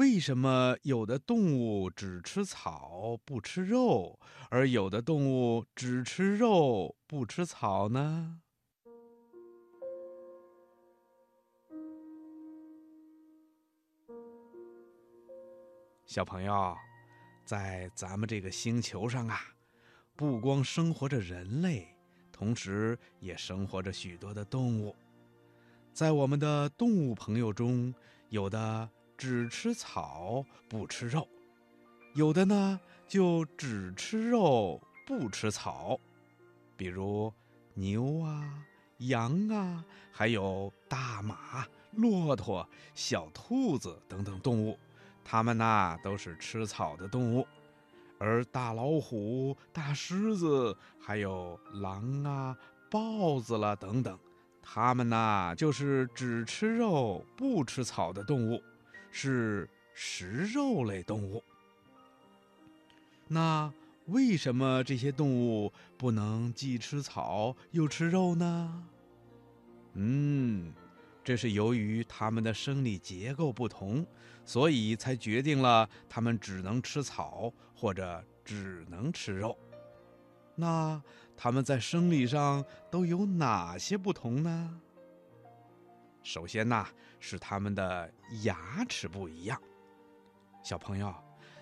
为什么有的动物只吃草不吃肉，而有的动物只吃肉不吃草呢？小朋友，在咱们这个星球上啊，不光生活着人类，同时也生活着许多的动物。在我们的动物朋友中，有的只吃草不吃肉，有的呢就只吃肉不吃草，比如牛啊、羊啊，还有大马、骆驼、小兔子等等动物。它们呐都是吃草的动物，而大老虎、大狮子，还有狼啊、豹子了等等，它们呐就是只吃肉不吃草的动物，是食肉类动物。那为什么这些动物不能既吃草又吃肉呢？嗯。这是由于它们的生理结构不同，所以才决定了它们只能吃草或者只能吃肉。那它们在生理上都有哪些不同呢？首先呐，是它们的牙齿不一样。小朋友，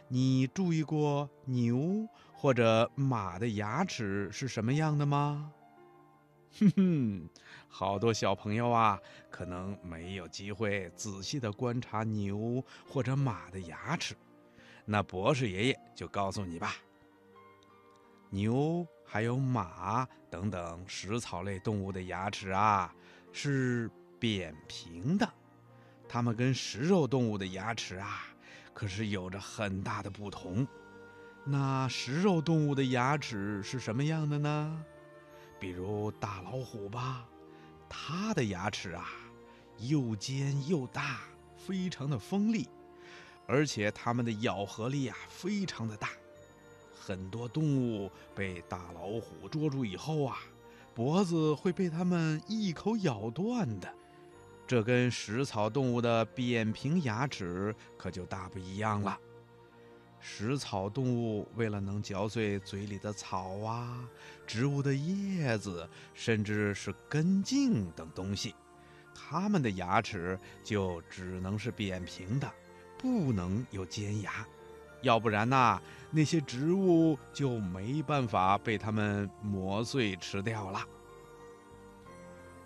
你注意过牛或者马的牙齿是什么样的吗？哼哼，好多小朋友啊，可能没有机会仔细的观察牛或者马的牙齿。那博士爷爷就告诉你吧。牛还有马等等食草类动物的牙齿啊，是扁平的。它们跟食肉动物的牙齿啊，可是有着很大的不同。那食肉动物的牙齿是什么样的呢？比如大老虎吧，它的牙齿啊，又尖又大，非常的锋利，而且它们的咬合力啊非常的大，很多动物被大老虎捉住以后啊，脖子会被它们一口咬断的。这跟食草动物的扁平牙齿可就大不一样了。食草动物为了能嚼碎嘴里的草啊、植物的叶子，甚至是根茎等东西，它们的牙齿就只能是扁平的，不能有尖牙，要不然呐，那些植物就没办法被它们磨碎吃掉了。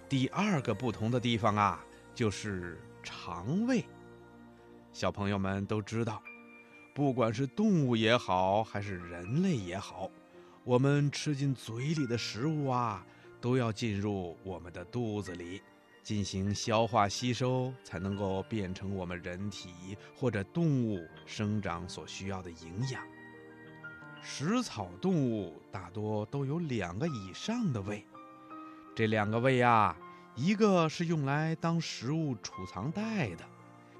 第二个不同的地方啊，就是肠胃。小朋友们都知道。不管是动物也好，还是人类也好，我们吃进嘴里的食物啊，都要进入我们的肚子里，进行消化吸收，才能够变成我们人体或者动物生长所需要的营养。食草动物大多都有两个以上的胃，这两个胃啊，一个是用来当食物储藏袋的。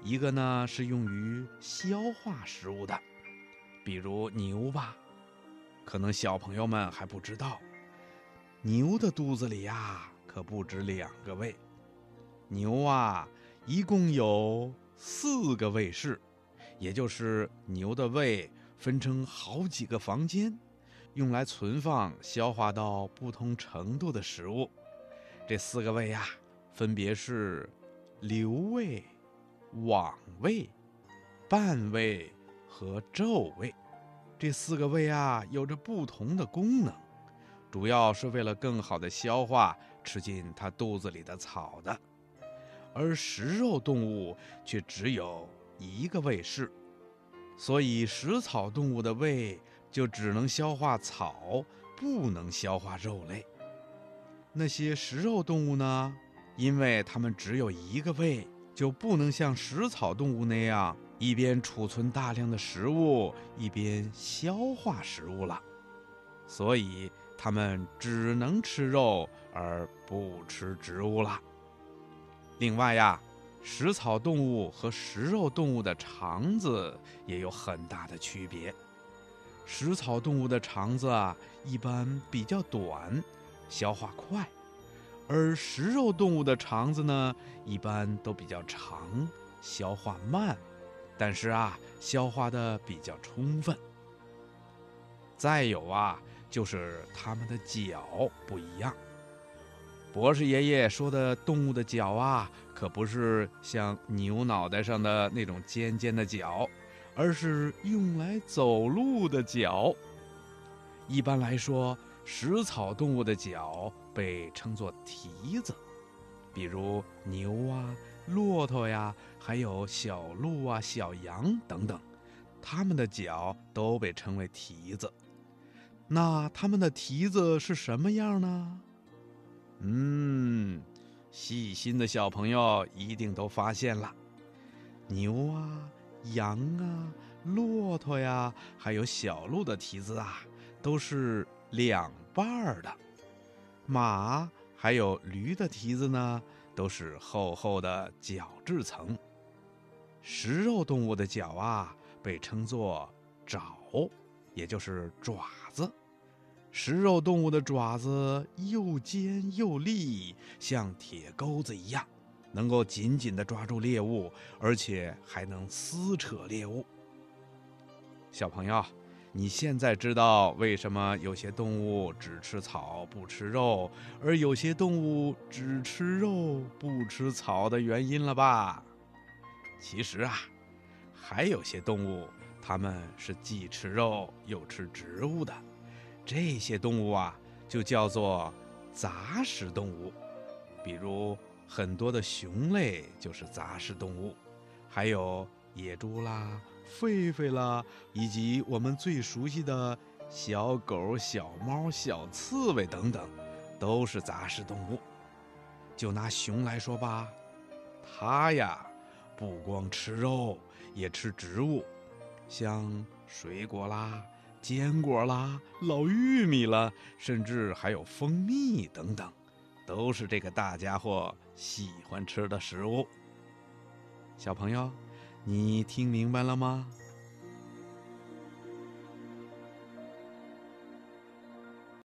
一个呢是用于消化食物的，比如牛吧，可能小朋友们还不知道，牛的肚子里呀可不止两个胃，牛啊一共有四个胃室，也就是牛的胃分成好几个房间，用来存放消化到不同程度的食物。这四个胃呀，分别是瘤胃。网胃、半胃和皱胃，这四个胃啊，有着不同的功能，主要是为了更好的消化吃进它肚子里的草的。而食肉动物却只有一个胃室，所以食草动物的胃就只能消化草，不能消化肉类。那些食肉动物呢？因为它们只有一个胃。就不能像食草动物那样一边储存大量的食物，一边消化食物了，所以它们只能吃肉而不吃植物了。另外呀，食草动物和食肉动物的肠子也有很大的区别。食草动物的肠子啊，一般比较短，消化快。而食肉动物的肠子呢，一般都比较长，消化慢。但是啊，消化的比较充分。再有啊，就是它们的脚不一样。博士爷爷说的动物的脚啊，可不是像牛脑袋上的那种尖尖的角，而是用来走路的脚。一般来说，食草动物的脚被称作蹄子，比如牛啊、骆驼呀，还有小鹿啊、小羊等等，它们的脚都被称为蹄子。那它们的蹄子是什么样呢？嗯，细心的小朋友一定都发现了，牛啊、羊啊、骆驼呀，还有小鹿的蹄子啊，都是两半儿的；马还有驴的蹄子呢，都是厚厚的角质层。食肉动物的脚啊，被称作爪，也就是爪子。食肉动物的爪子又尖又利，像铁钩子一样，能够紧紧地抓住猎物，而且还能撕扯猎物。小朋友，你现在知道为什么有些动物只吃草不吃肉，而有些动物只吃肉不吃草的原因了吧？其实啊，还有些动物，它们是既吃肉又吃植物的。这些动物啊，就叫做杂食动物，比如很多的熊类就是杂食动物，还有野猪啦、狒狒啦，以及我们最熟悉的小狗、小猫、小刺猬等等，都是杂食动物。就拿熊来说吧，它呀，不光吃肉，也吃植物，像水果啦。坚果啦，老玉米啦，甚至还有蜂蜜等等，都是这个大家伙喜欢吃的食物。小朋友，你听明白了吗？